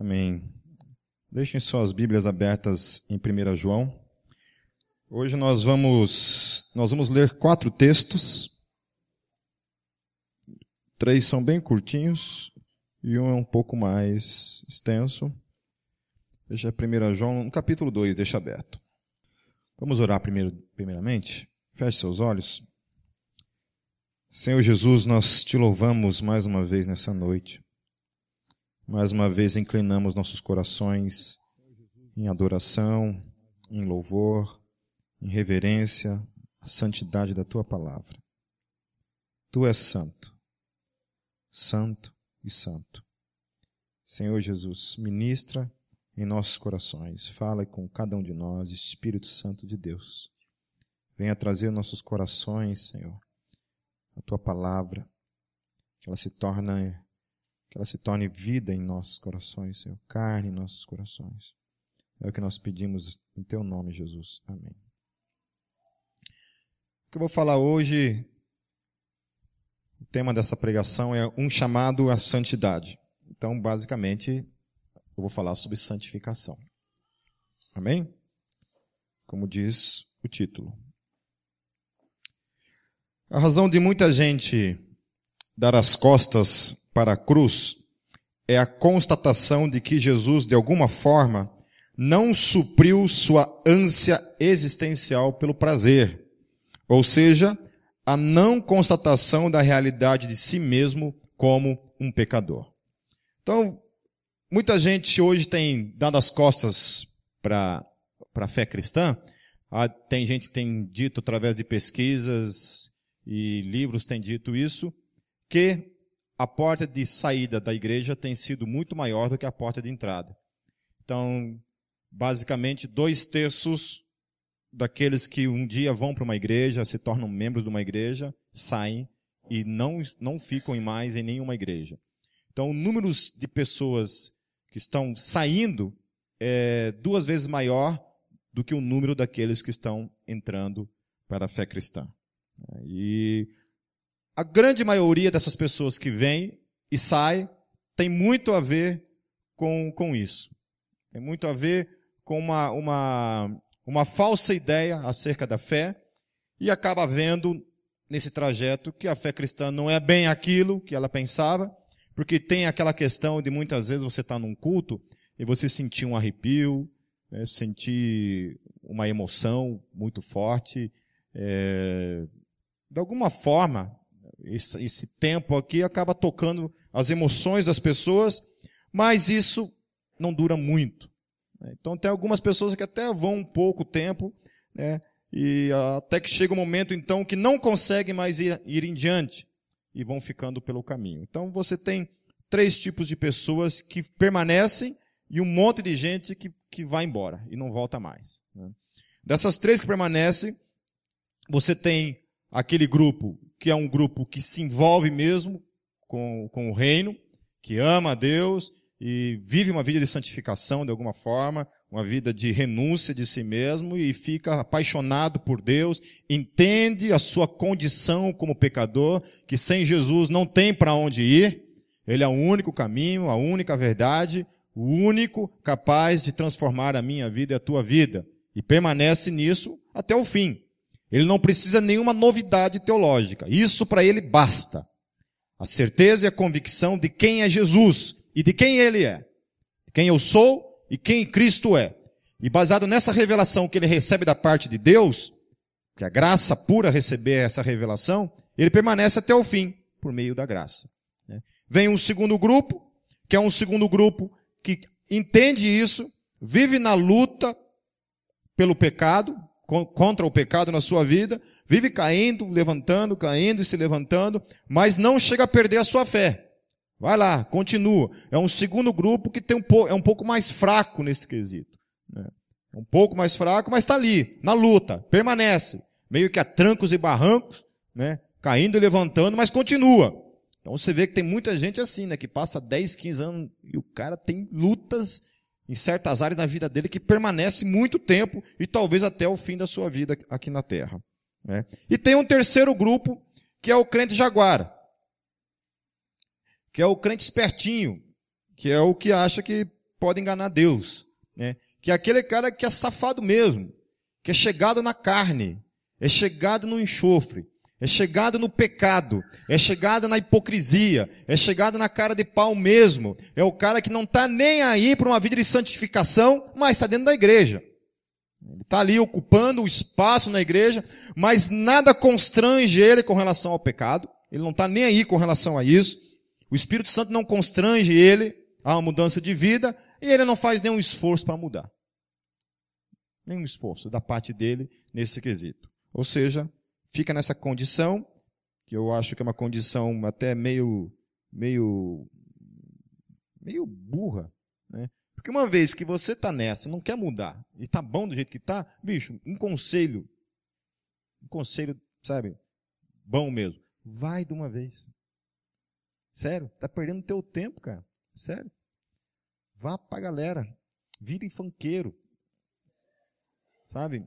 Amém. Deixem suas Bíblias abertas em 1 João. Hoje nós vamos, nós vamos ler quatro textos. Três são bem curtinhos e um é um pouco mais extenso. Deixa 1 João, no capítulo 2, deixa aberto. Vamos orar primeiro, primeiramente? Feche seus olhos. Senhor Jesus, nós te louvamos mais uma vez nessa noite. Mais uma vez inclinamos nossos corações em adoração, em louvor, em reverência à santidade da tua palavra. Tu és santo, santo e santo. Senhor Jesus, ministra em nossos corações, fala com cada um de nós, Espírito Santo de Deus. Venha trazer nossos corações, Senhor, a tua palavra, que ela se torne que ela se torne vida em nossos corações, Senhor, carne em nossos corações. É o que nós pedimos em teu nome, Jesus. Amém. O que eu vou falar hoje, o tema dessa pregação é um chamado à santidade. Então, basicamente, eu vou falar sobre santificação. Amém? Como diz o título. A razão de muita gente dar as costas para a cruz é a constatação de que Jesus, de alguma forma, não supriu sua ânsia existencial pelo prazer, ou seja, a não constatação da realidade de si mesmo como um pecador. Então, muita gente hoje tem dado as costas para a fé cristã. Ah, tem gente que tem dito através de pesquisas e livros tem dito isso, que a porta de saída da igreja tem sido muito maior do que a porta de entrada. Então, basicamente, dois terços daqueles que um dia vão para uma igreja, se tornam membros de uma igreja, saem e não, não ficam mais em nenhuma igreja. Então, o número de pessoas que estão saindo é duas vezes maior do que o número daqueles que estão entrando para a fé cristã. E a grande maioria dessas pessoas que vem e sai tem muito a ver com, com isso. Tem muito a ver com uma, uma, uma falsa ideia acerca da fé e acaba vendo nesse trajeto que a fé cristã não é bem aquilo que ela pensava, porque tem aquela questão de muitas vezes você estar tá num culto e você sentir um arrepio, né, sentir uma emoção muito forte, é, de alguma forma esse, esse tempo aqui acaba tocando as emoções das pessoas, mas isso não dura muito. Né? Então tem algumas pessoas que até vão um pouco tempo, né? E até que chega um momento então que não conseguem mais ir, ir em diante e vão ficando pelo caminho. Então você tem três tipos de pessoas que permanecem e um monte de gente que, que vai embora e não volta mais. Né? Dessas três que permanecem, você tem aquele grupo que é um grupo que se envolve mesmo com, com o reino, que ama a Deus e vive uma vida de santificação de alguma forma, uma vida de renúncia de si mesmo e fica apaixonado por Deus, entende a sua condição como pecador, que sem Jesus não tem para onde ir, ele é o único caminho, a única verdade, o único capaz de transformar a minha vida e a tua vida, e permanece nisso até o fim. Ele não precisa nenhuma novidade teológica. Isso para ele basta. A certeza e a convicção de quem é Jesus e de quem ele é. Quem eu sou e quem Cristo é. E baseado nessa revelação que ele recebe da parte de Deus, que a graça pura receber essa revelação, ele permanece até o fim, por meio da graça. Né? Vem um segundo grupo, que é um segundo grupo que entende isso, vive na luta pelo pecado, contra o pecado na sua vida, vive caindo, levantando, caindo e se levantando, mas não chega a perder a sua fé. Vai lá, continua. É um segundo grupo que tem um pouco, é um pouco mais fraco nesse quesito. Né? É um pouco mais fraco, mas está ali, na luta, permanece. Meio que a trancos e barrancos, né? caindo e levantando, mas continua. Então você vê que tem muita gente assim, né? que passa 10, 15 anos e o cara tem lutas em certas áreas da vida dele que permanece muito tempo e talvez até o fim da sua vida aqui na Terra. Né? E tem um terceiro grupo que é o crente jaguar, que é o crente espertinho, que é o que acha que pode enganar Deus, né? Que é aquele cara que é safado mesmo, que é chegado na carne, é chegado no enxofre, é chegado no pecado, é chegado na hipocrisia, é chegado na cara de pau mesmo. É o cara que não está nem aí para uma vida de santificação, mas está dentro da igreja. Ele está ali ocupando o espaço na igreja, mas nada constrange ele com relação ao pecado. Ele não está nem aí com relação a isso. O Espírito Santo não constrange ele a uma mudança de vida e ele não faz nenhum esforço para mudar. Nenhum esforço da parte dele nesse quesito. Ou seja, fica nessa condição, que eu acho que é uma condição até meio, meio, meio burra, né? Porque uma vez que você está nessa, não quer mudar, e está bom do jeito que está, bicho, um conselho, um conselho, sabe, bom mesmo, vai de uma vez. Sério, tá perdendo teu tempo, cara. Sério. Vá pra galera. Vire funkeiro. Sabe?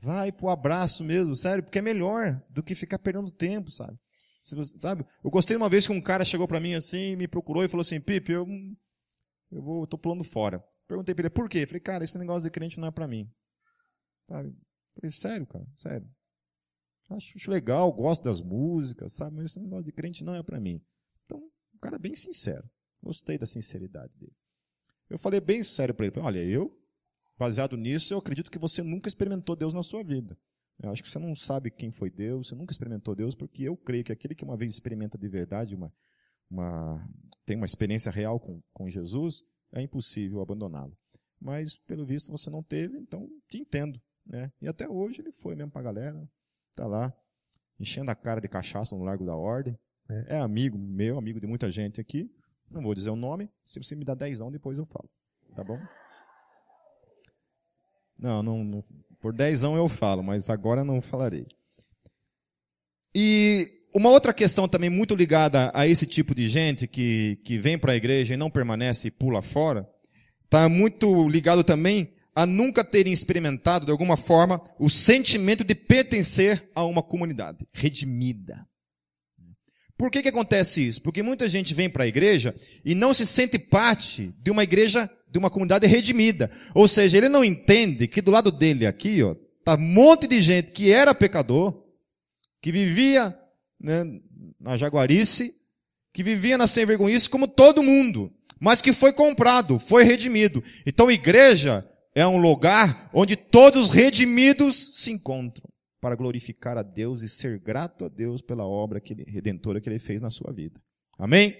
Vai pro abraço mesmo, sério, porque é melhor do que ficar perdendo tempo, sabe? Você, sabe? Eu gostei uma vez que um cara chegou para mim assim, me procurou e falou assim, Pipe, eu, eu vou, eu tô pulando fora. Perguntei pra ele, por quê? Falei, cara, esse negócio de crente não é para mim. Sabe? Falei, sério, cara, sério. Acho, acho legal, gosto das músicas, sabe? Mas esse negócio de crente não é para mim. Então, um cara bem sincero. Gostei da sinceridade dele. Eu falei bem sério para ele, falei, olha, eu Baseado nisso, eu acredito que você nunca experimentou Deus na sua vida. Eu acho que você não sabe quem foi Deus, você nunca experimentou Deus, porque eu creio que aquele que uma vez experimenta de verdade, uma, uma, tem uma experiência real com, com Jesus, é impossível abandoná-lo. Mas, pelo visto, você não teve, então te entendo. Né? E até hoje ele foi mesmo para a galera, está lá, enchendo a cara de cachaça no Largo da Ordem. Né? É amigo meu, amigo de muita gente aqui. Não vou dizer o nome, se você me dá dezão, depois eu falo. Tá bom? Não, não, não por dezão eu falo, mas agora não falarei. E uma outra questão também muito ligada a esse tipo de gente que, que vem para a igreja e não permanece e pula fora, está muito ligado também a nunca terem experimentado, de alguma forma, o sentimento de pertencer a uma comunidade redimida. Por que, que acontece isso? Porque muita gente vem para a igreja e não se sente parte de uma igreja de uma comunidade redimida. Ou seja, ele não entende que do lado dele aqui, ó, tá um monte de gente que era pecador, que vivia né, na jaguarice, que vivia na sem vergonhice como todo mundo, mas que foi comprado, foi redimido. Então, igreja é um lugar onde todos os redimidos se encontram para glorificar a Deus e ser grato a Deus pela obra que ele, redentora que ele fez na sua vida. Amém?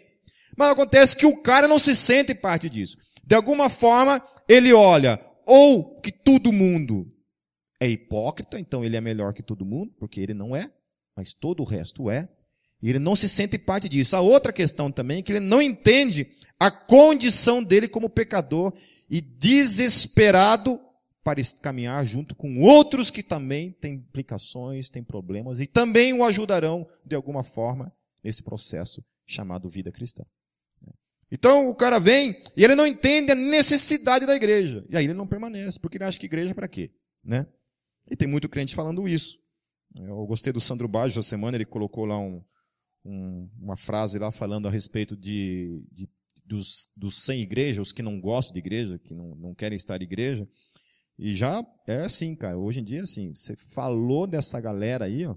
Mas acontece que o cara não se sente parte disso. De alguma forma, ele olha ou que todo mundo é hipócrita, então ele é melhor que todo mundo, porque ele não é, mas todo o resto é. E ele não se sente parte disso. A outra questão também é que ele não entende a condição dele como pecador e desesperado para caminhar junto com outros que também têm implicações, têm problemas e também o ajudarão de alguma forma nesse processo chamado vida cristã. Então o cara vem e ele não entende a necessidade da igreja. E aí ele não permanece, porque ele acha que igreja é para quê? Né? E tem muito crente falando isso. Eu gostei do Sandro Baggio essa semana, ele colocou lá um, um, uma frase lá falando a respeito de, de dos, dos sem igreja, os que não gostam de igreja, que não, não querem estar em igreja. E já é assim, cara. Hoje em dia assim. Você falou dessa galera aí, ó.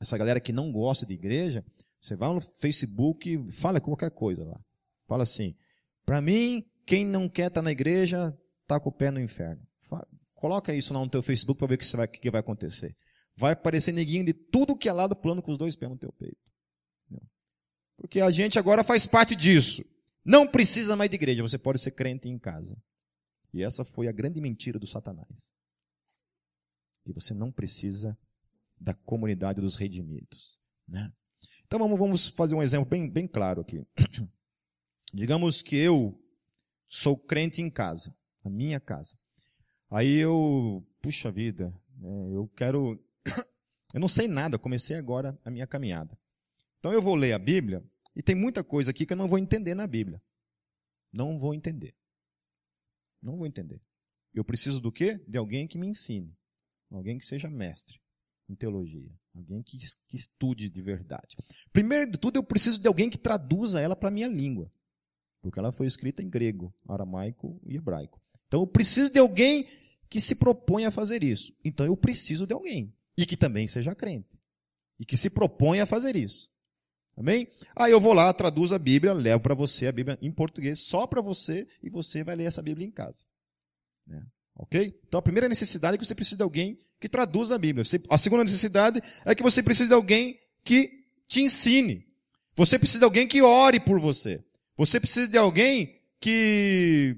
Essa galera que não gosta de igreja, você vai no Facebook e fala qualquer coisa lá. Fala assim, para mim, quem não quer estar tá na igreja, tá com o pé no inferno. Coloca isso lá no teu Facebook para ver o que, vai, que vai acontecer. Vai aparecer neguinho de tudo que é lado plano com os dois pés no teu peito. Porque a gente agora faz parte disso. Não precisa mais de igreja, você pode ser crente em casa. E essa foi a grande mentira do Satanás. Que você não precisa da comunidade dos redimidos. Né? Então vamos, vamos fazer um exemplo bem, bem claro aqui. Digamos que eu sou crente em casa, na minha casa. Aí eu, puxa vida, né, eu quero. Eu não sei nada, comecei agora a minha caminhada. Então eu vou ler a Bíblia e tem muita coisa aqui que eu não vou entender na Bíblia. Não vou entender. Não vou entender. Eu preciso do quê? De alguém que me ensine. Alguém que seja mestre em teologia. Alguém que, que estude de verdade. Primeiro de tudo, eu preciso de alguém que traduza ela para a minha língua. Porque ela foi escrita em grego, aramaico e hebraico. Então eu preciso de alguém que se propõe a fazer isso. Então eu preciso de alguém e que também seja crente e que se propõe a fazer isso. Amém? Aí eu vou lá, traduzo a Bíblia, levo para você a Bíblia em português, só para você, e você vai ler essa Bíblia em casa. Né? Ok? Então a primeira necessidade é que você precisa de alguém que traduza a Bíblia. A segunda necessidade é que você precisa de alguém que te ensine. Você precisa de alguém que ore por você. Você precisa de alguém que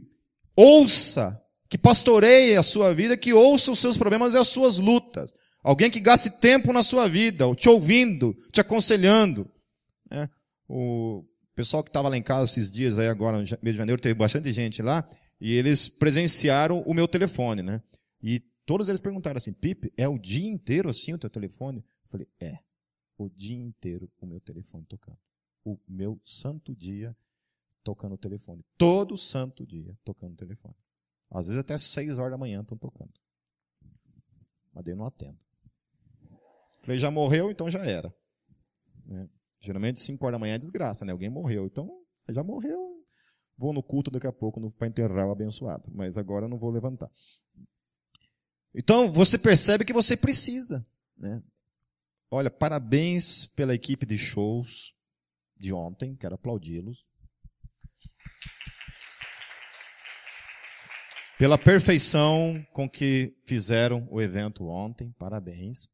ouça, que pastoreie a sua vida, que ouça os seus problemas e as suas lutas. Alguém que gaste tempo na sua vida, te ouvindo, te aconselhando. É, o pessoal que estava lá em casa esses dias, aí agora, no mês de janeiro, teve bastante gente lá, e eles presenciaram o meu telefone, né? E todos eles perguntaram assim, Pipe, é o dia inteiro assim o teu telefone? Eu falei, é, o dia inteiro o meu telefone tocando. O meu santo dia tocando o telefone. Todo santo dia tocando o telefone. Às vezes até seis horas da manhã estão tocando. Mas eu não atendo. Falei, já morreu, então já era. Né? Geralmente 5 horas da manhã é desgraça, né? Alguém morreu. Então, já morreu. Vou no culto daqui a pouco para enterrar o abençoado. Mas agora eu não vou levantar. Então, você percebe que você precisa. Né? Olha, parabéns pela equipe de shows de ontem. Quero aplaudi-los. Pela perfeição com que fizeram o evento ontem. Parabéns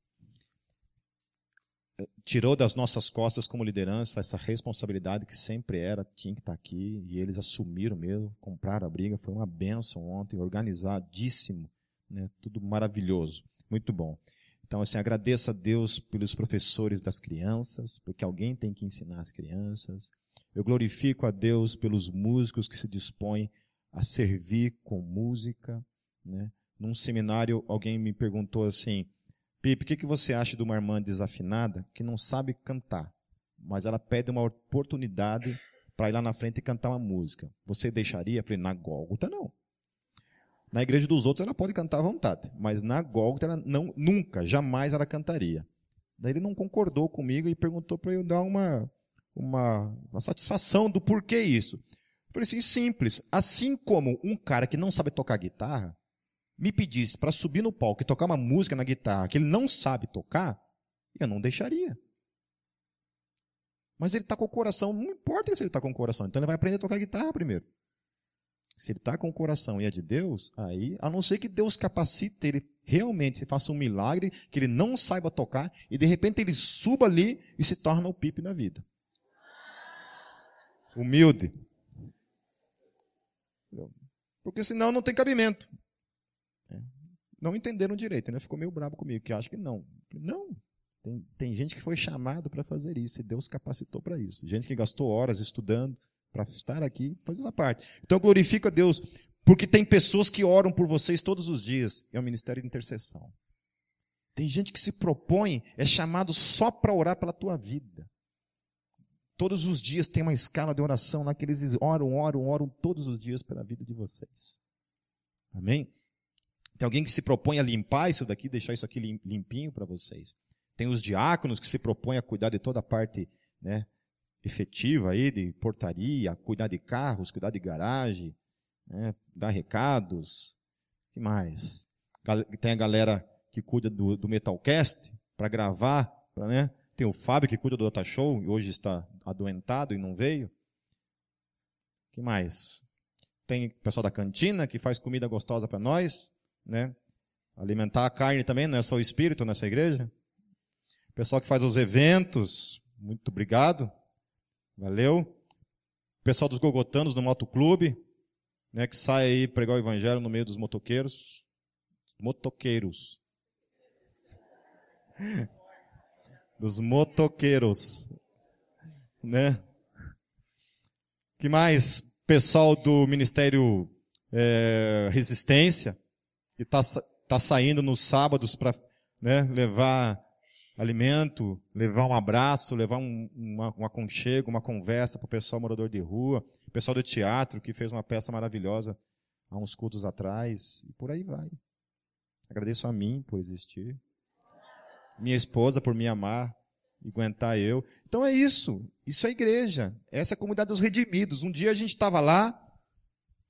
tirou das nossas costas como liderança essa responsabilidade que sempre era, tinha que estar aqui, e eles assumiram mesmo, compraram a briga, foi uma benção ontem, organizadíssimo, né? tudo maravilhoso, muito bom. Então, assim, agradeço a Deus pelos professores das crianças, porque alguém tem que ensinar as crianças. Eu glorifico a Deus pelos músicos que se dispõem a servir com música, né? Num seminário, alguém me perguntou assim, Pipe, o que, que você acha de uma irmã desafinada que não sabe cantar, mas ela pede uma oportunidade para ir lá na frente e cantar uma música? Você deixaria? Eu falei, na Gólgota não. Na igreja dos outros ela pode cantar à vontade, mas na Gólgota ela não, nunca, jamais ela cantaria. Daí ele não concordou comigo e perguntou para eu dar uma, uma, uma satisfação do porquê isso. Eu falei assim, simples. Assim como um cara que não sabe tocar guitarra, me pedisse para subir no palco e tocar uma música na guitarra que ele não sabe tocar, eu não deixaria. Mas ele está com o coração, não importa se ele está com o coração, então ele vai aprender a tocar guitarra primeiro. Se ele está com o coração e é de Deus, aí, a não ser que Deus capacite ele realmente, faça um milagre, que ele não saiba tocar, e de repente ele suba ali e se torna o pipe na vida. Humilde. Porque senão não tem cabimento. Não entenderam direito, ainda ficou meio bravo comigo, que acho que não. Não. Tem, tem gente que foi chamado para fazer isso, e Deus capacitou para isso. Gente que gastou horas estudando para estar aqui, faz essa parte. Então glorifico a Deus, porque tem pessoas que oram por vocês todos os dias. É o ministério de intercessão. Tem gente que se propõe, é chamado só para orar pela tua vida. Todos os dias tem uma escala de oração lá que eles oram, oram, oram todos os dias pela vida de vocês. Amém? Tem alguém que se propõe a limpar isso daqui, deixar isso aqui limpinho para vocês. Tem os diáconos que se propõem a cuidar de toda a parte né, efetiva aí, de portaria, cuidar de carros, cuidar de garagem, né, dar recados. que mais? Tem a galera que cuida do, do Metalcast para gravar, pra, né? Tem o Fábio que cuida do Data Show e hoje está adoentado e não veio. que mais? Tem o pessoal da cantina que faz comida gostosa para nós né? Alimentar a carne também, não é só o espírito nessa igreja. O pessoal que faz os eventos, muito obrigado. Valeu. O pessoal dos gogotanos no motoclube, né, que sai aí pregar o evangelho no meio dos motoqueiros. Motoqueiros. Dos motoqueiros. Né? que mais? Pessoal do Ministério é, Resistência que está tá saindo nos sábados para né, levar alimento, levar um abraço, levar um, uma, um aconchego, uma conversa para o pessoal morador de rua, pessoal do teatro que fez uma peça maravilhosa há uns cultos atrás, e por aí vai. Agradeço a mim por existir, minha esposa por me amar, aguentar eu. Então é isso. Isso é a igreja. Essa é a comunidade dos redimidos. Um dia a gente estava lá,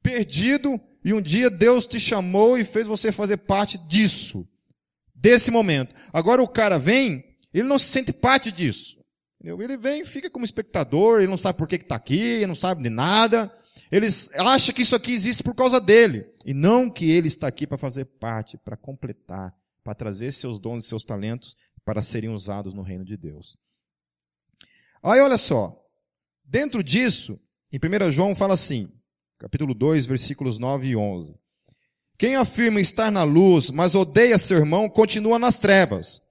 perdido, e um dia Deus te chamou e fez você fazer parte disso. Desse momento. Agora o cara vem, ele não se sente parte disso. Ele vem, fica como espectador, ele não sabe por que está aqui, ele não sabe de nada. Ele acha que isso aqui existe por causa dele. E não que ele está aqui para fazer parte, para completar, para trazer seus dons e seus talentos para serem usados no reino de Deus. Aí olha só, dentro disso, em 1 João fala assim, capítulo 2, versículos 9 e 11. Quem afirma estar na luz, mas odeia seu irmão, continua nas trevas.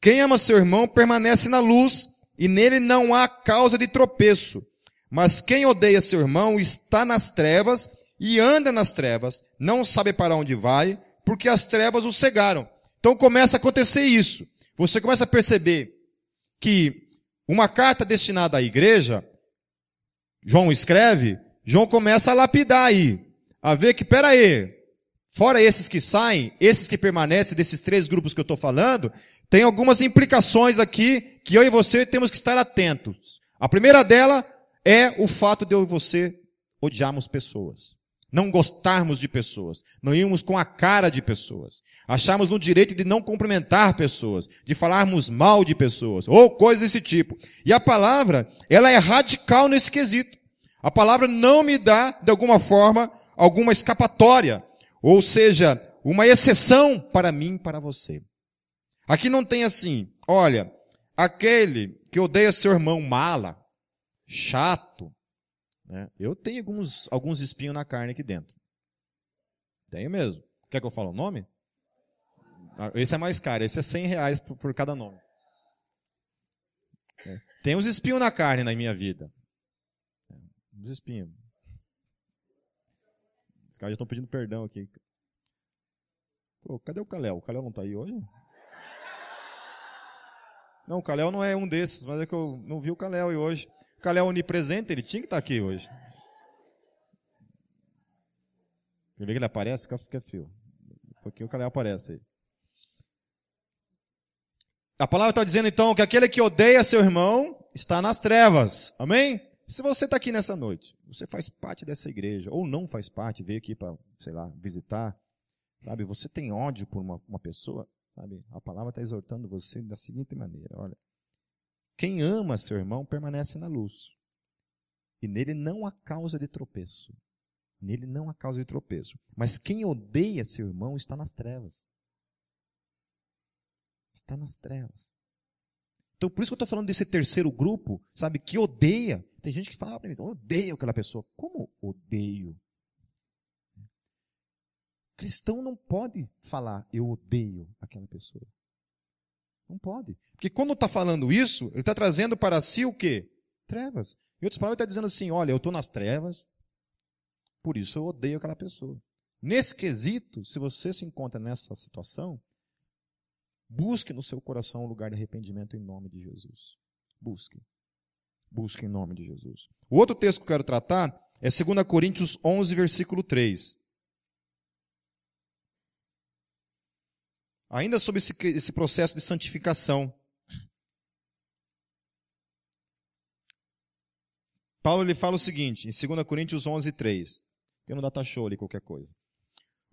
Quem ama seu irmão permanece na luz, e nele não há causa de tropeço. Mas quem odeia seu irmão está nas trevas e anda nas trevas, não sabe para onde vai, porque as trevas o cegaram. Então começa a acontecer isso. Você começa a perceber que uma carta destinada à igreja, João escreve, João começa a lapidar aí, a ver que, pera aí, fora esses que saem, esses que permanecem desses três grupos que eu estou falando, tem algumas implicações aqui que eu e você temos que estar atentos. A primeira dela é o fato de eu e você odiarmos pessoas. Não gostarmos de pessoas. Não irmos com a cara de pessoas. Acharmos no direito de não cumprimentar pessoas. De falarmos mal de pessoas. Ou coisas desse tipo. E a palavra, ela é radical nesse quesito. A palavra não me dá, de alguma forma, alguma escapatória. Ou seja, uma exceção para mim e para você. Aqui não tem assim, olha, aquele que odeia seu irmão mala, chato. Né? Eu tenho alguns, alguns espinhos na carne aqui dentro. Tenho mesmo. Quer que eu fale o nome? Ah, esse é mais caro, esse é 100 reais por, por cada nome. É. Tem uns espinhos na carne na minha vida. É, uns espinhos. Os caras já estão pedindo perdão aqui. Pô, cadê o Caléu? O Caléu não está aí hoje? Não, o Caléu não é um desses, mas é que eu não vi o Caléu hoje. O Calé é onipresente, ele tinha que estar aqui hoje. Quer ver que ele aparece? Fica fio. Um o Calé aparece aí. A palavra está dizendo então que aquele que odeia seu irmão está nas trevas. Amém? Se você está aqui nessa noite, você faz parte dessa igreja, ou não faz parte, veio aqui para, sei lá, visitar, sabe? Você tem ódio por uma, uma pessoa, sabe? A palavra está exortando você da seguinte maneira: olha, quem ama seu irmão permanece na luz. E nele não há causa de tropeço. Nele não há causa de tropeço. Mas quem odeia seu irmão está nas trevas. Está nas trevas. Então, por isso que eu estou falando desse terceiro grupo, sabe, que odeia. Tem gente que fala para mim, odeio aquela pessoa. Como odeio? Cristão não pode falar, eu odeio aquela pessoa. Não pode. Porque quando está falando isso, ele está trazendo para si o quê? Trevas. Em outras palavras, ele está dizendo assim: olha, eu estou nas trevas, por isso eu odeio aquela pessoa. Nesse quesito, se você se encontra nessa situação, busque no seu coração um lugar de arrependimento em nome de Jesus. Busque. Busque em nome de Jesus. O outro texto que eu quero tratar é 2 Coríntios 11, versículo 3. Ainda sobre esse, esse processo de santificação. Paulo ele fala o seguinte, em 2 Coríntios 11, 3. Tem no data show ali qualquer coisa.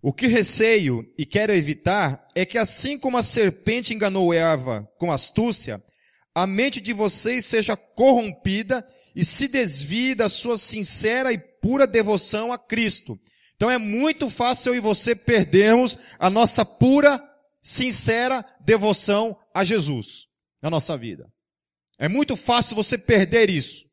O que receio e quero evitar é que assim como a serpente enganou Eva com astúcia, a mente de vocês seja corrompida e se desvie da sua sincera e pura devoção a Cristo. Então é muito fácil eu e você perdermos a nossa pura sincera devoção a Jesus na nossa vida. É muito fácil você perder isso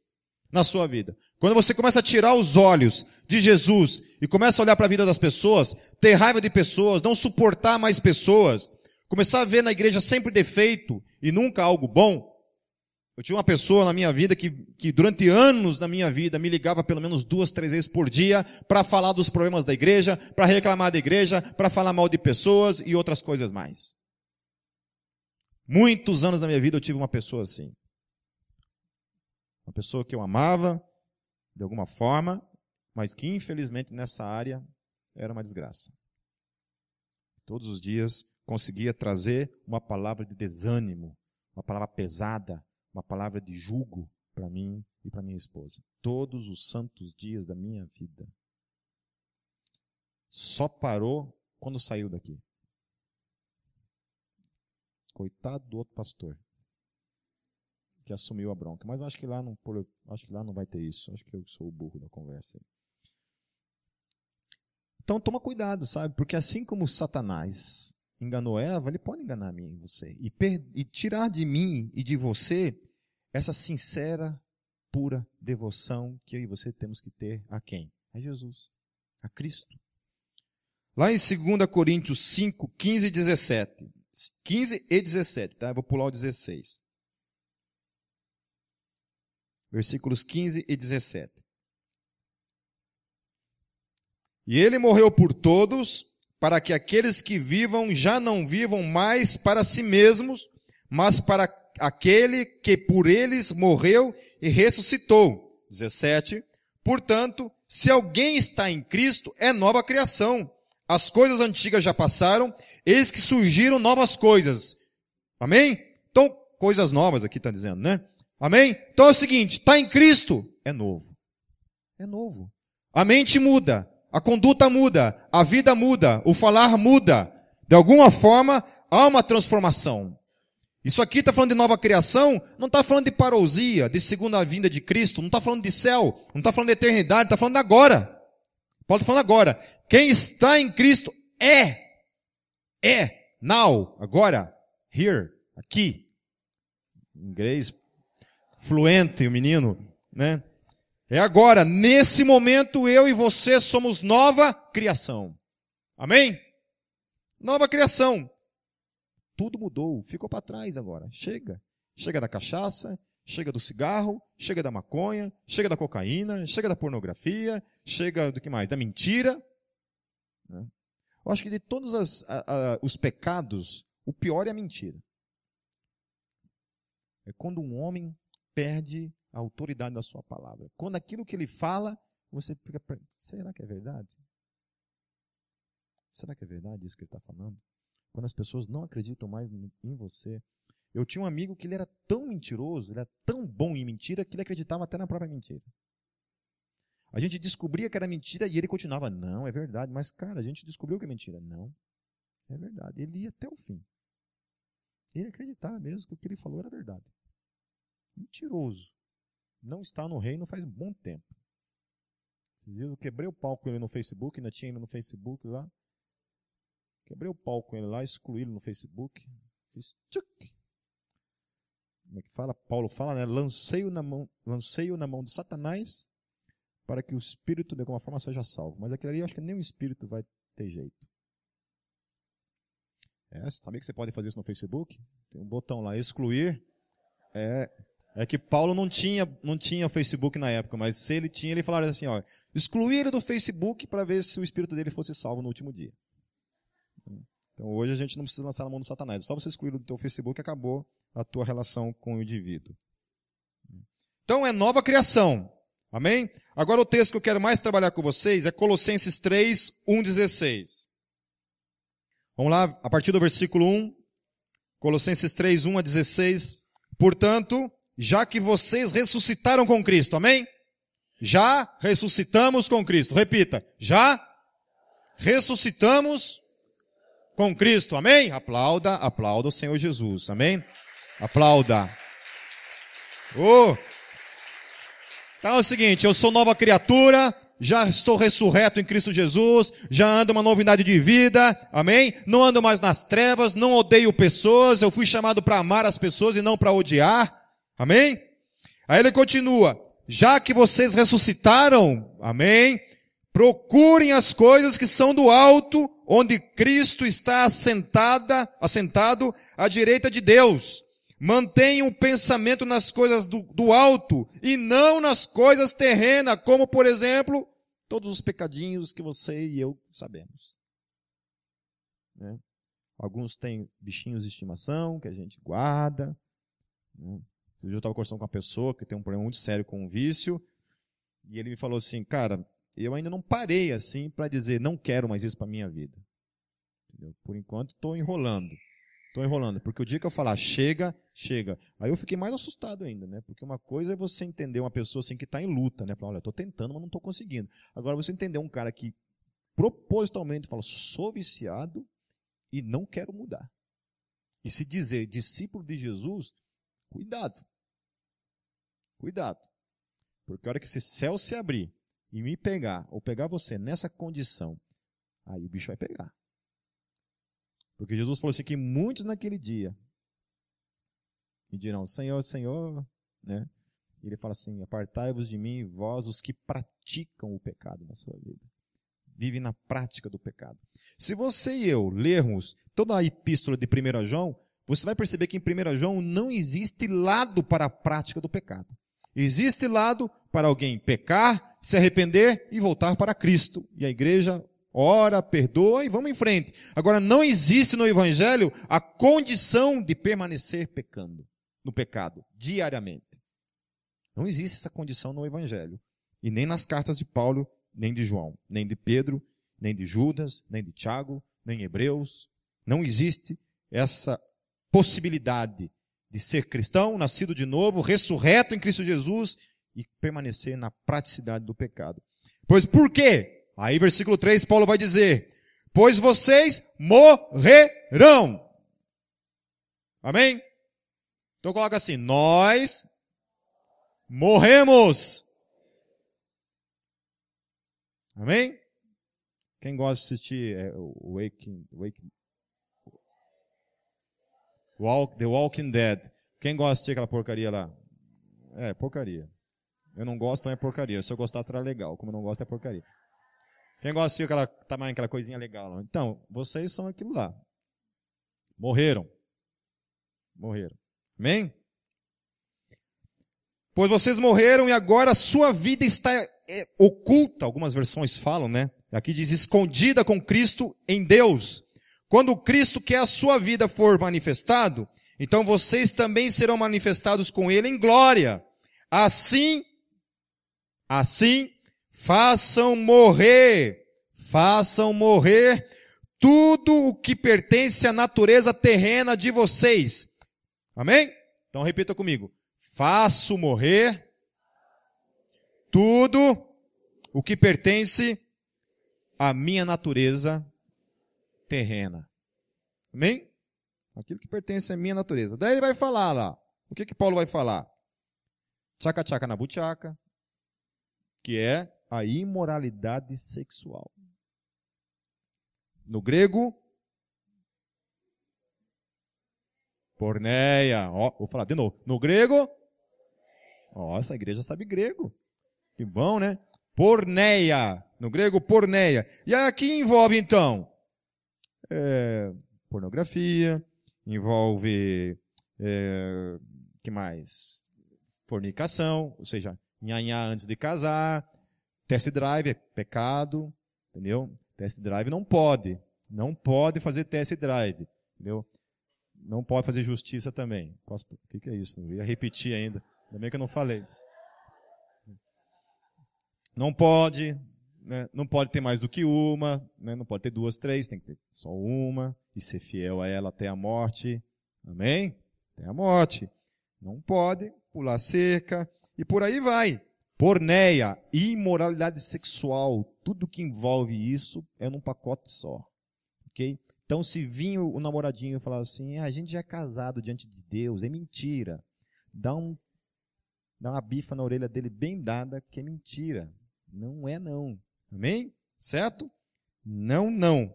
na sua vida. Quando você começa a tirar os olhos de Jesus e começa a olhar para a vida das pessoas, ter raiva de pessoas, não suportar mais pessoas, começar a ver na igreja sempre defeito e nunca algo bom, eu tinha uma pessoa na minha vida que, que durante anos na minha vida me ligava pelo menos duas, três vezes por dia para falar dos problemas da igreja, para reclamar da igreja, para falar mal de pessoas e outras coisas mais. Muitos anos na minha vida eu tive uma pessoa assim. Uma pessoa que eu amava, de alguma forma, mas que infelizmente nessa área era uma desgraça. Todos os dias conseguia trazer uma palavra de desânimo, uma palavra pesada, uma palavra de julgo para mim e para minha esposa. Todos os santos dias da minha vida. Só parou quando saiu daqui. Coitado do outro pastor que assumiu a bronca. Mas eu acho que lá não, acho que lá não vai ter isso. Acho que eu sou o burro da conversa. Então toma cuidado, sabe? Porque assim como Satanás enganou Eva, ele pode enganar mim e você. E, e tirar de mim e de você essa sincera, pura devoção que eu e você temos que ter a quem? A Jesus, a Cristo. Lá em 2 Coríntios 5, 15 e 17. 15 e 17, tá? Eu vou pular o 16 versículos 15 e 17. E ele morreu por todos, para que aqueles que vivam já não vivam mais para si mesmos, mas para aquele que por eles morreu e ressuscitou. 17. Portanto, se alguém está em Cristo, é nova criação. As coisas antigas já passaram, eis que surgiram novas coisas. Amém? Então, coisas novas aqui está dizendo, né? Amém? Então é o seguinte, está em Cristo, é novo. É novo. A mente muda, a conduta muda, a vida muda, o falar muda. De alguma forma, há uma transformação. Isso aqui está falando de nova criação, não está falando de parousia, de segunda vinda de Cristo, não está falando de céu, não está falando de eternidade, está falando agora. Paulo está falando agora. Quem está em Cristo é, é, now, agora, here, aqui. Em inglês, fluente o menino, né? É agora, nesse momento, eu e você somos nova criação. Amém? Nova criação. Tudo mudou, ficou para trás agora. Chega. Chega da cachaça, chega do cigarro, chega da maconha, chega da cocaína, chega da pornografia, chega do que mais? Da mentira. Né? Eu acho que de todos as, a, a, os pecados, o pior é a mentira. É quando um homem perde a autoridade da sua palavra. Quando aquilo que ele fala, você fica, será que é verdade? Será que é verdade isso que ele está falando? Quando as pessoas não acreditam mais em você. Eu tinha um amigo que ele era tão mentiroso, ele era tão bom em mentira, que ele acreditava até na própria mentira. A gente descobria que era mentira e ele continuava, não, é verdade. Mas, cara, a gente descobriu que é mentira. Não, é verdade. Ele ia até o fim. Ele acreditava mesmo que o que ele falou era verdade. Mentiroso. Não está no reino faz um bom tempo. Eu quebrei o pau com ele no Facebook, ainda tinha ele no Facebook lá. Quebrei o pau com ele lá, excluí ele no Facebook. Fiz tchuc. Como é que fala? Paulo fala, né? Lancei-o na mão, lancei-o na mão de Satanás para que o espírito de alguma forma seja salvo. Mas aquilo ali eu acho que nem o espírito vai ter jeito. É, sabia que você pode fazer isso no Facebook? Tem um botão lá, excluir. É, é que Paulo não tinha, não tinha Facebook na época, mas se ele tinha, ele falaria assim, ó, excluir ele do Facebook para ver se o espírito dele fosse salvo no último dia. Então hoje a gente não precisa lançar na mão do Satanás, é só você excluir do teu Facebook acabou a tua relação com o indivíduo. Então é nova criação. Amém? Agora o texto que eu quero mais trabalhar com vocês é Colossenses 3, 1, 16. Vamos lá, a partir do versículo 1, Colossenses 3, 1 a 16. Portanto, já que vocês ressuscitaram com Cristo, amém? Já ressuscitamos com Cristo. Repita, já ressuscitamos com Cristo, amém? Aplauda, aplauda o Senhor Jesus, amém? Aplauda. Oh. Então é o seguinte, eu sou nova criatura, já estou ressurreto em Cristo Jesus, já ando uma novidade de vida, amém? Não ando mais nas trevas, não odeio pessoas, eu fui chamado para amar as pessoas e não para odiar, Amém? Aí ele continua, já que vocês ressuscitaram, amém? Procurem as coisas que são do alto, onde Cristo está assentada, assentado à direita de Deus. Mantenham o pensamento nas coisas do, do alto e não nas coisas terrenas, como por exemplo, todos os pecadinhos que você e eu sabemos. Né? Alguns têm bichinhos de estimação que a gente guarda. Né? Eu estava conversando com uma pessoa que tem um problema muito sério com o vício, e ele me falou assim, cara, eu ainda não parei assim para dizer, não quero mais isso para minha vida. Entendeu? Por enquanto estou enrolando. Tô enrolando. Porque o dia que eu falar chega, chega. Aí eu fiquei mais assustado ainda, né? Porque uma coisa é você entender uma pessoa assim que está em luta, né? Falar, olha, tô tentando, mas não estou conseguindo. Agora você entender um cara que propositalmente fala, sou viciado e não quero mudar. E se dizer discípulo de Jesus, cuidado. Cuidado. Porque a hora que esse céu se abrir e me pegar, ou pegar você nessa condição, aí o bicho vai pegar. Porque Jesus falou assim que muitos naquele dia me dirão, Senhor, Senhor, né? E ele fala assim, apartai-vos de mim, vós os que praticam o pecado na sua vida. Vivem na prática do pecado. Se você e eu lermos toda a epístola de 1 João, você vai perceber que em 1 João não existe lado para a prática do pecado. Existe lado para alguém pecar, se arrepender e voltar para Cristo. E a igreja ora, perdoa e vamos em frente. Agora, não existe no Evangelho a condição de permanecer pecando, no pecado, diariamente. Não existe essa condição no Evangelho. E nem nas cartas de Paulo, nem de João, nem de Pedro, nem de Judas, nem de Tiago, nem Hebreus. Não existe essa possibilidade de ser cristão, nascido de novo, ressurreto em Cristo Jesus e permanecer na praticidade do pecado. Pois por quê? Aí, versículo 3, Paulo vai dizer: Pois vocês morrerão. Amém? Então coloca assim: Nós morremos. Amém? Quem gosta de assistir é, o Waking, Waking, Walk, The Walking Dead. Quem gosta de assistir aquela porcaria lá? É, porcaria. Eu não gosto, então é porcaria. Se eu gostasse, era legal. Como eu não gosto, é porcaria. Quem gosta de aquela tamanho, aquela coisinha legal? Então, vocês são aquilo lá. Morreram. Morreram. Amém? Pois vocês morreram e agora a sua vida está é, oculta, algumas versões falam, né? Aqui diz escondida com Cristo em Deus. Quando Cristo, que é a sua vida, for manifestado, então vocês também serão manifestados com Ele em glória. Assim, assim, façam morrer, façam morrer tudo o que pertence à natureza terrena de vocês. Amém? Então repita comigo. Faço morrer tudo o que pertence à minha natureza terrena. Amém? Aquilo que pertence à minha natureza. Daí ele vai falar lá. O que que Paulo vai falar? Tchaca tchaca na buchaca, que é a imoralidade sexual. No grego, porneia. Ó, vou falar de novo. No grego, ó, essa igreja sabe grego. Que bom, né? Porneia. No grego, porneia. E aqui envolve, então, é, pornografia, envolve, é, que mais? Fornicação, ou seja, nhanhá antes de casar, Test drive é pecado, entendeu? Test drive não pode. Não pode fazer test drive, entendeu? Não pode fazer justiça também. Posso, o que, é isso? Eu ia repetir ainda. Ainda bem que eu não falei. Não pode, né? não pode ter mais do que uma, né? não pode ter duas, três, tem que ter só uma e ser fiel a ela até a morte. Amém? Até a morte. Não pode pular cerca e por aí vai. Porneia, imoralidade sexual, tudo que envolve isso é num pacote só. Ok? Então, se vir o namoradinho e falar assim, ah, a gente já é casado diante de Deus, é mentira. Dá, um, dá uma bifa na orelha dele bem dada, que é mentira. Não é não. Amém? Certo? Não, não.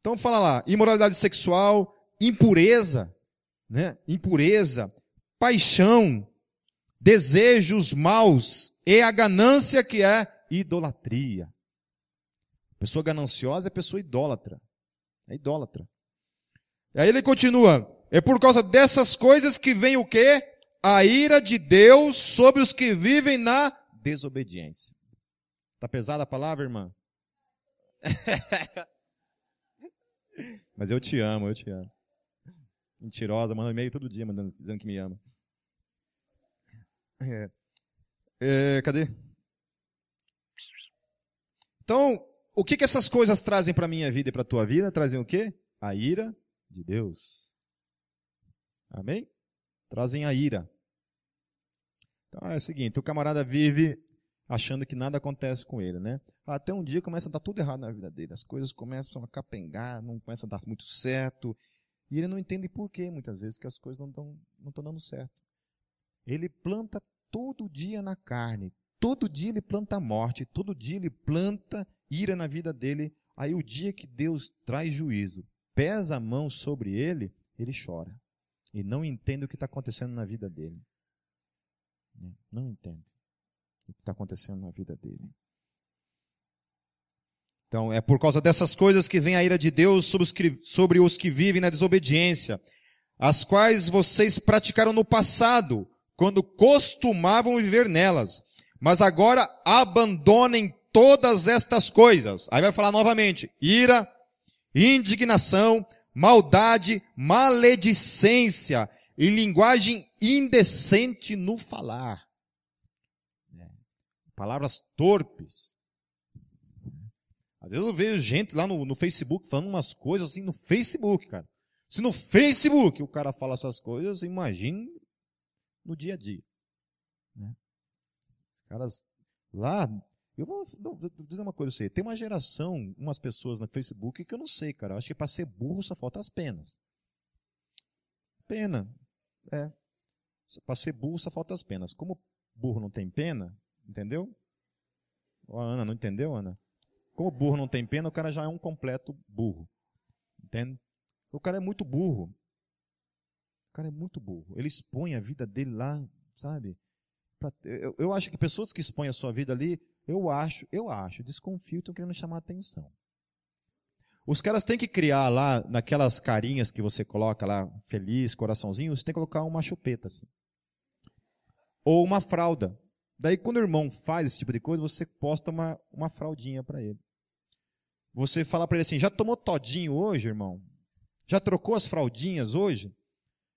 Então fala lá, imoralidade sexual, impureza, né? Impureza, paixão, desejos maus e a ganância que é idolatria. Pessoa gananciosa é pessoa idólatra. É idólatra. E aí ele continua. É por causa dessas coisas que vem o quê? A ira de Deus sobre os que vivem na desobediência. Tá pesada a palavra, irmã? Mas eu te amo, eu te amo. Mentirosa, manda e-mail todo dia mandando, dizendo que me ama. É. É, cadê? Então, o que, que essas coisas trazem para minha vida e para a tua vida? Trazem o quê? A ira de Deus. Amém? Trazem a ira. Então é o seguinte, o camarada vive achando que nada acontece com ele, né? Até um dia começa a dar tudo errado na vida dele. As coisas começam a capengar, não começam a dar muito certo. E ele não entende por que, muitas vezes, que as coisas não estão não dando certo. Ele planta todo dia na carne. Todo dia ele planta morte. Todo dia ele planta ira na vida dele. Aí o dia que Deus traz juízo, pesa a mão sobre ele, ele chora. E não entende o que está acontecendo na vida dele. Não entende o que está acontecendo na vida dele. Então, é por causa dessas coisas que vem a ira de Deus sobre os que, sobre os que vivem na desobediência, as quais vocês praticaram no passado, quando costumavam viver nelas. Mas agora abandonem todas estas coisas. Aí vai falar novamente: ira, indignação, maldade, maledicência e linguagem indecente no falar. Palavras torpes. Às vezes eu vejo gente lá no, no Facebook falando umas coisas assim no Facebook, cara. Se no Facebook o cara fala essas coisas, imagine no dia a dia. Né? Os caras lá. Eu vou, vou dizer uma coisa a você. Tem uma geração, umas pessoas no Facebook que eu não sei, cara. Eu acho que para ser burro só falta as penas. Pena. É. Para ser burro só falta as penas. Como burro não tem pena, Entendeu? Ó, Ana, não entendeu, Ana? Como o burro não tem pena, o cara já é um completo burro. Entende? O cara é muito burro. O cara é muito burro. Ele expõe a vida dele lá, sabe? Eu, eu acho que pessoas que expõem a sua vida ali, eu acho, eu acho, desconfio, estão querendo chamar atenção. Os caras têm que criar lá, naquelas carinhas que você coloca lá, feliz, coraçãozinho, você tem que colocar uma chupeta assim. Ou uma fralda. Daí, quando o irmão faz esse tipo de coisa, você posta uma, uma fraldinha para ele. Você fala para ele assim: já tomou todinho hoje, irmão? Já trocou as fraldinhas hoje?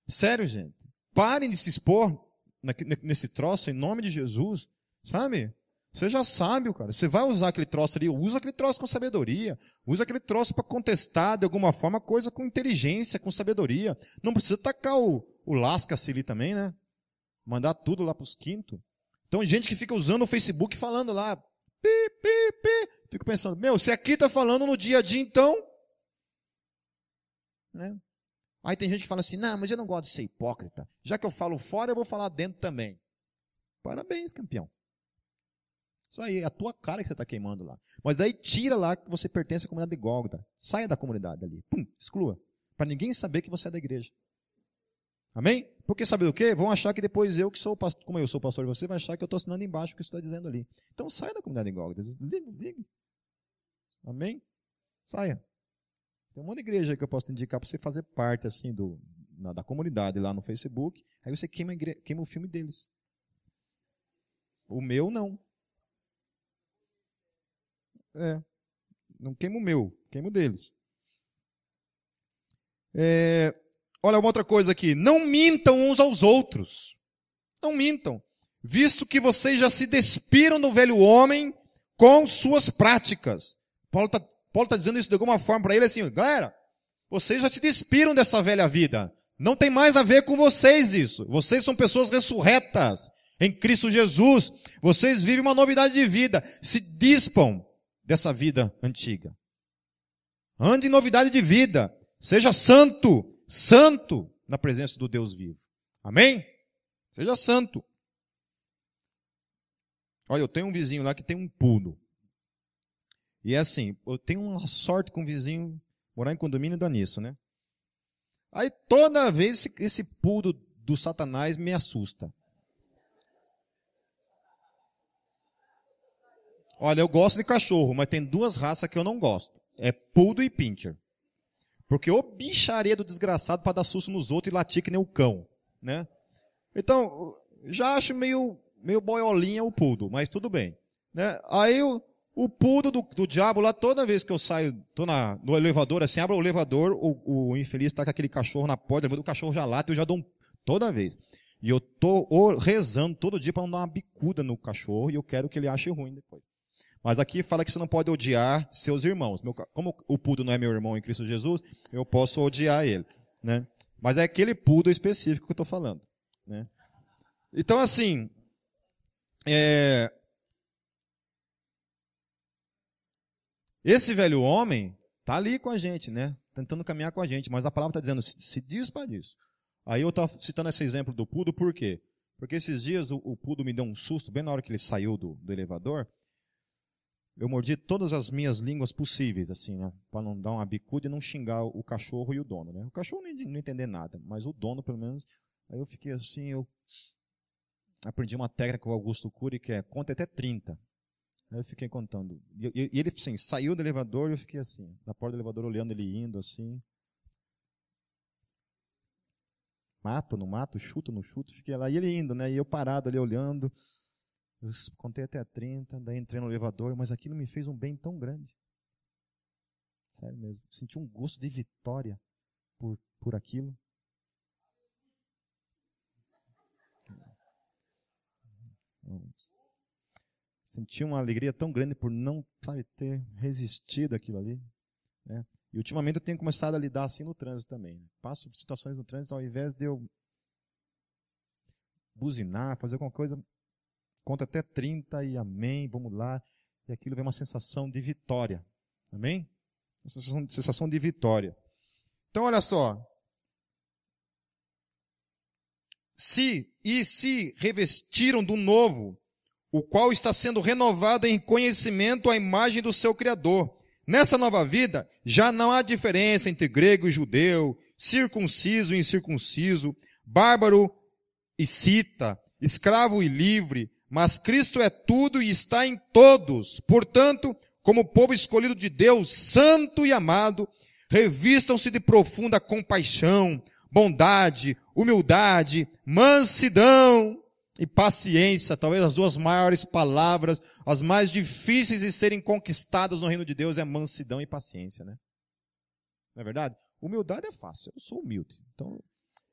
Sério, gente. Parem de se expor nesse troço em nome de Jesus, sabe? Você já sabe, cara. Você vai usar aquele troço ali, usa aquele troço com sabedoria. Usa aquele troço para contestar de alguma forma coisa com inteligência, com sabedoria. Não precisa tacar o, o lasca-se ali também, né? Mandar tudo lá para os quintos. Então, gente que fica usando o Facebook falando lá, pi, pi, pi. Fico pensando, meu, se aqui está falando no dia a dia, então. Né? Aí tem gente que fala assim, não, mas eu não gosto de ser hipócrita. Já que eu falo fora, eu vou falar dentro também. Parabéns, campeão. Isso aí, é a tua cara que você está queimando lá. Mas daí tira lá que você pertence à comunidade de Gólgota. Saia da comunidade ali. Pum, exclua. Para ninguém saber que você é da igreja. Amém? Porque sabe o quê? Vão achar que depois eu, que sou pastor, como eu sou pastor de você, vai achar que eu estou assinando embaixo o que está dizendo ali. Então saia da comunidade incógnita. Desligue. Amém? Saia. Tem um monte de igreja que eu posso te indicar para você fazer parte assim do, na, da comunidade lá no Facebook. Aí você queima, igre... queima o filme deles. O meu não. É. Não queima o meu, queima o deles. É, Olha uma outra coisa aqui. Não mintam uns aos outros. Não mintam. Visto que vocês já se despiram do velho homem com suas práticas. Paulo está Paulo tá dizendo isso de alguma forma para ele assim, galera, vocês já se despiram dessa velha vida. Não tem mais a ver com vocês isso. Vocês são pessoas ressurretas em Cristo Jesus. Vocês vivem uma novidade de vida. Se dispam dessa vida antiga. Ande em novidade de vida. Seja santo santo na presença do Deus vivo. Amém? Seja santo. Olha, eu tenho um vizinho lá que tem um pudo. E é assim, eu tenho uma sorte com o vizinho morar em condomínio dá nisso, né? Aí toda vez esse, pudo do satanás me assusta. Olha, eu gosto de cachorro, mas tem duas raças que eu não gosto. É pudo e pincher. Porque o bicharia do desgraçado para dar susto nos outros e latir que nem o cão, né? Então, já acho meio, meio boiolinha o pudo, mas tudo bem. Né? Aí o, o pudo do, do diabo lá, toda vez que eu saio, tô na, no elevador, assim, abro o elevador, o, o infeliz tá com aquele cachorro na porta, o cachorro já late, eu já dou um, toda vez. E eu tô rezando todo dia para não dar uma bicuda no cachorro e eu quero que ele ache ruim depois. Mas aqui fala que você não pode odiar seus irmãos. Como o Pudo não é meu irmão em Cristo Jesus, eu posso odiar ele. Né? Mas é aquele poodle específico que eu estou falando. Né? Então, assim, é... esse velho homem tá ali com a gente, né? Tentando caminhar com a gente, mas a palavra está dizendo, se, se diz para isso. Aí eu estava citando esse exemplo do pudo, por quê? Porque esses dias o, o pudo me deu um susto, bem na hora que ele saiu do, do elevador. Eu mordi todas as minhas línguas possíveis, assim, né? Para não dar uma bicuda e não xingar o cachorro e o dono, né? O cachorro não, não entender nada, mas o dono, pelo menos. Aí eu fiquei assim, eu aprendi uma técnica com o Augusto Cury, que é conta até 30. Aí eu fiquei contando. E, e ele, assim, saiu do elevador e eu fiquei assim, na porta do elevador, olhando ele indo, assim. Mato, não mato, chuto, não chuto. Fiquei lá, e ele indo, né? E eu parado ali olhando. Eu contei até 30, daí entrei no elevador, mas aquilo me fez um bem tão grande. Sério mesmo. Senti um gosto de vitória por, por aquilo. Senti uma alegria tão grande por não sabe, ter resistido aquilo ali. Né? E ultimamente eu tenho começado a lidar assim no trânsito também. Né? Passo situações no trânsito, ao invés de eu buzinar, fazer alguma coisa, conta até 30 e amém, vamos lá. E aquilo vem uma sensação de vitória. Amém? Uma sensação, sensação de vitória. Então olha só. Se e se revestiram do novo, o qual está sendo renovado em conhecimento à imagem do seu Criador. Nessa nova vida, já não há diferença entre grego e judeu, circunciso e incircunciso, bárbaro e cita, escravo e livre, mas Cristo é tudo e está em todos. Portanto, como povo escolhido de Deus, santo e amado, revistam-se de profunda compaixão, bondade, humildade, mansidão e paciência, talvez as duas maiores palavras, as mais difíceis de serem conquistadas no reino de Deus é mansidão e paciência, né? Não é verdade? Humildade é fácil, eu sou humilde. Então,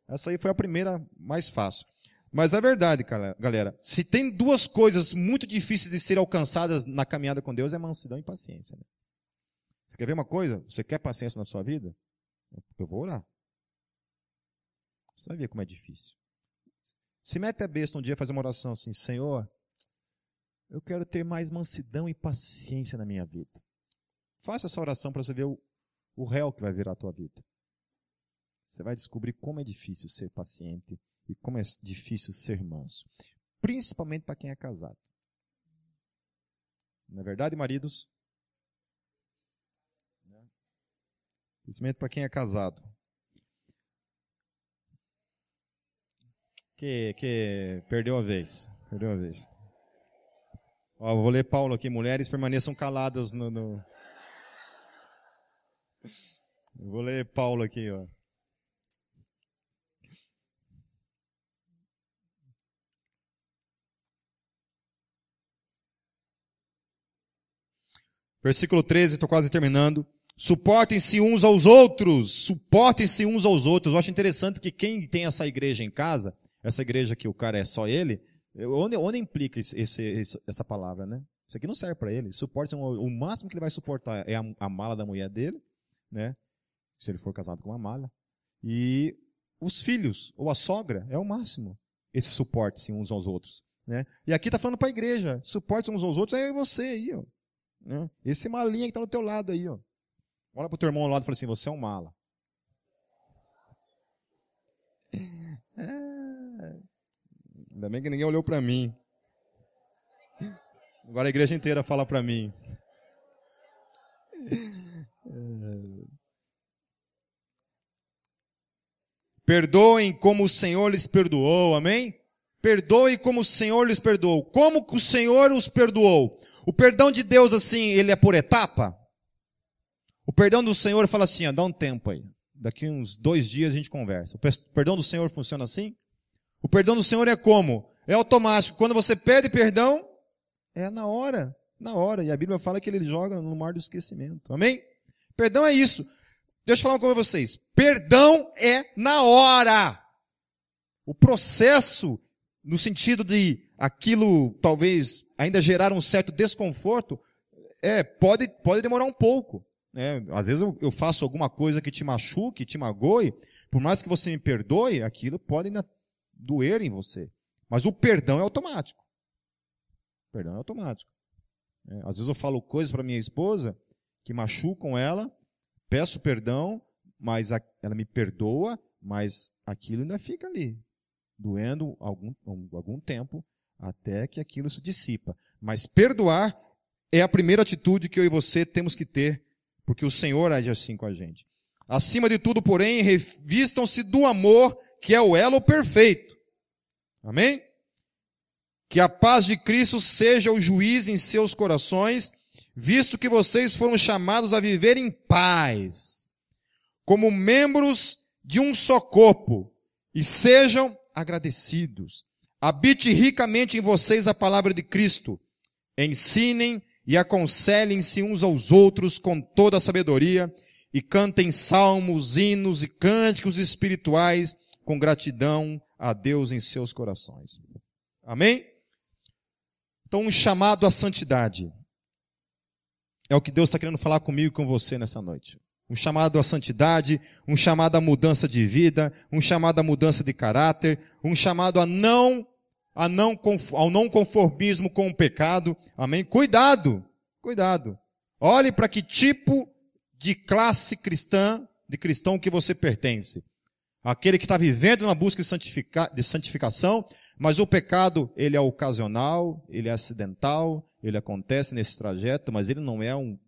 essa aí foi a primeira mais fácil. Mas é verdade, galera. Se tem duas coisas muito difíceis de serem alcançadas na caminhada com Deus, é mansidão e paciência. Né? Você quer ver uma coisa? Você quer paciência na sua vida? Eu vou orar. Você vai ver como é difícil. Se mete a besta um dia fazer uma oração assim, Senhor, eu quero ter mais mansidão e paciência na minha vida. Faça essa oração para você ver o, o réu que vai virar a tua vida. Você vai descobrir como é difícil ser paciente e como é difícil ser manso. Principalmente para quem é casado. Não é verdade, maridos? Principalmente para quem é casado. Que, que perdeu a vez. Perdeu a vez. Ó, vou ler Paulo aqui. Mulheres permaneçam caladas no, no... Vou ler Paulo aqui, ó. Versículo 13, estou quase terminando. Suportem-se uns aos outros. Suportem-se uns aos outros. Eu acho interessante que quem tem essa igreja em casa, essa igreja que o cara é só ele, onde, onde implica esse, esse, essa palavra, né? Isso aqui não serve para ele. Suporte, o máximo que ele vai suportar é a, a mala da mulher dele, né? Se ele for casado com uma mala. E os filhos, ou a sogra, é o máximo. Esse suporte-se uns aos outros. Né? E aqui está falando para a igreja, suporte uns aos outros, é você aí, ó. Né? Esse malinha que está do teu lado aí, ó. Olha o teu irmão ao lado e fala assim, você é um mala. Ainda bem que ninguém olhou para mim. Agora a igreja inteira fala para mim. Perdoem como o Senhor lhes perdoou, amém? Perdoe como o Senhor lhes perdoou. Como que o Senhor os perdoou? O perdão de Deus, assim, ele é por etapa? O perdão do Senhor fala assim, ó, dá um tempo aí. Daqui uns dois dias a gente conversa. O perdão do Senhor funciona assim? O perdão do Senhor é como? É automático. Quando você pede perdão, é na hora. Na hora. E a Bíblia fala que ele joga no mar do esquecimento. Amém? Perdão é isso. Deixa eu falar uma coisa com vocês. Perdão é na hora. O processo, no sentido de aquilo talvez ainda gerar um certo desconforto, é, pode, pode demorar um pouco. Né? Às vezes eu, eu faço alguma coisa que te machuque, te magoe, Por mais que você me perdoe, aquilo pode ainda doer em você. Mas o perdão é automático. O perdão é automático. É, às vezes eu falo coisas para minha esposa que machucam ela, peço perdão, mas a, ela me perdoa, mas aquilo ainda fica ali, doendo algum, algum tempo, até que aquilo se dissipa. Mas perdoar é a primeira atitude que eu e você temos que ter, porque o Senhor age assim com a gente. Acima de tudo, porém, revistam-se do amor, que é o elo perfeito. Amém? Que a paz de Cristo seja o juiz em seus corações, visto que vocês foram chamados a viver em paz, como membros de um só corpo, e sejam agradecidos. Habite ricamente em vocês a palavra de Cristo. Ensinem e aconselhem-se uns aos outros com toda a sabedoria e cantem salmos, hinos e cânticos espirituais com gratidão a Deus em seus corações. Amém? Então, um chamado à santidade. É o que Deus está querendo falar comigo e com você nessa noite. Um chamado à santidade, um chamado à mudança de vida, um chamado à mudança de caráter, um chamado a não a não, ao não conformismo com o pecado. Amém? Cuidado! Cuidado. Olhe para que tipo de classe cristã, de cristão que você pertence. Aquele que está vivendo uma busca de, santifica, de santificação, mas o pecado, ele é ocasional, ele é acidental, ele acontece nesse trajeto, mas ele não é um,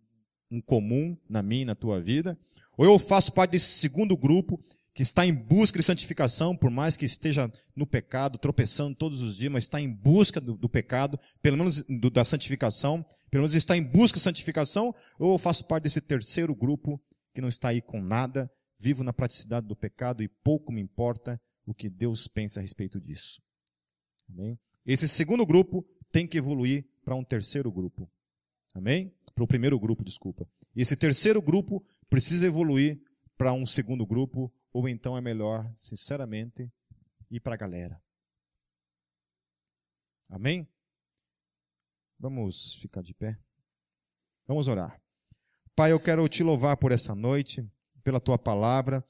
um comum na minha e na tua vida. Ou eu faço parte desse segundo grupo, que está em busca de santificação, por mais que esteja no pecado, tropeçando todos os dias, mas está em busca do, do pecado, pelo menos do, da santificação, pelo menos está em busca de santificação, ou eu faço parte desse terceiro grupo que não está aí com nada, vivo na praticidade do pecado e pouco me importa o que Deus pensa a respeito disso. Amém? Esse segundo grupo tem que evoluir para um terceiro grupo. Amém? Para o primeiro grupo, desculpa. E esse terceiro grupo precisa evoluir para um segundo grupo ou então é melhor, sinceramente, ir para a galera. Amém? Vamos ficar de pé. Vamos orar. Pai, eu quero te louvar por essa noite, pela tua palavra,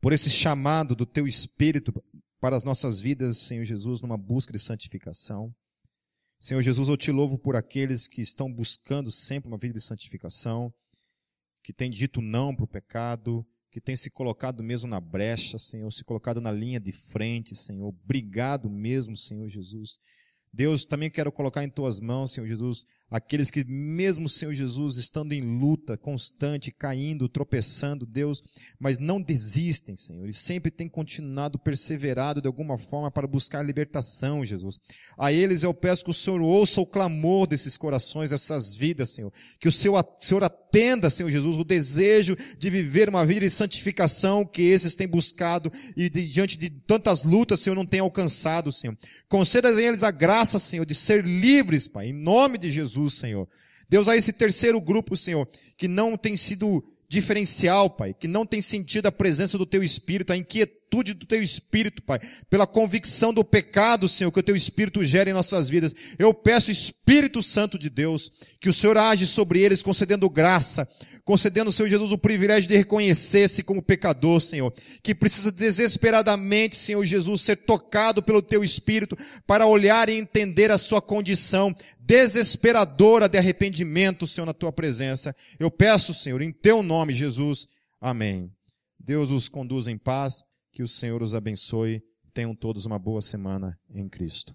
por esse chamado do teu espírito para as nossas vidas, Senhor Jesus, numa busca de santificação. Senhor Jesus, eu te louvo por aqueles que estão buscando sempre uma vida de santificação, que têm dito não para o pecado, que tem se colocado mesmo na brecha, Senhor, se colocado na linha de frente, Senhor. Obrigado mesmo, Senhor Jesus. Deus, também quero colocar em tuas mãos, Senhor Jesus, aqueles que mesmo, Senhor Jesus, estando em luta constante, caindo, tropeçando, Deus, mas não desistem, Senhor. Eles sempre têm continuado, perseverado de alguma forma para buscar libertação, Jesus. A eles eu peço que o Senhor ouça o clamor desses corações, dessas vidas, Senhor. Que o Senhor, Senhor atenda, Senhor Jesus, o desejo de viver uma vida de santificação que esses têm buscado e de, diante de tantas lutas, Senhor, não têm alcançado, Senhor. Conceda a eles a graça, Senhor, de ser livres, Pai, em nome de Jesus, Senhor. Deus, a esse terceiro grupo, Senhor, que não tem sido diferencial, Pai, que não tem sentido a presença do Teu Espírito, a inquietude do Teu Espírito, Pai, pela convicção do pecado, Senhor, que o Teu Espírito gera em nossas vidas. Eu peço, Espírito Santo de Deus, que o Senhor age sobre eles, concedendo graça, concedendo ao Senhor Jesus o privilégio de reconhecer-se como pecador, Senhor, que precisa desesperadamente, Senhor Jesus, ser tocado pelo Teu Espírito para olhar e entender a sua condição desesperadora de arrependimento, Senhor, na Tua presença. Eu peço, Senhor, em Teu nome, Jesus. Amém. Deus os conduza em paz, que o Senhor os abençoe. Tenham todos uma boa semana em Cristo.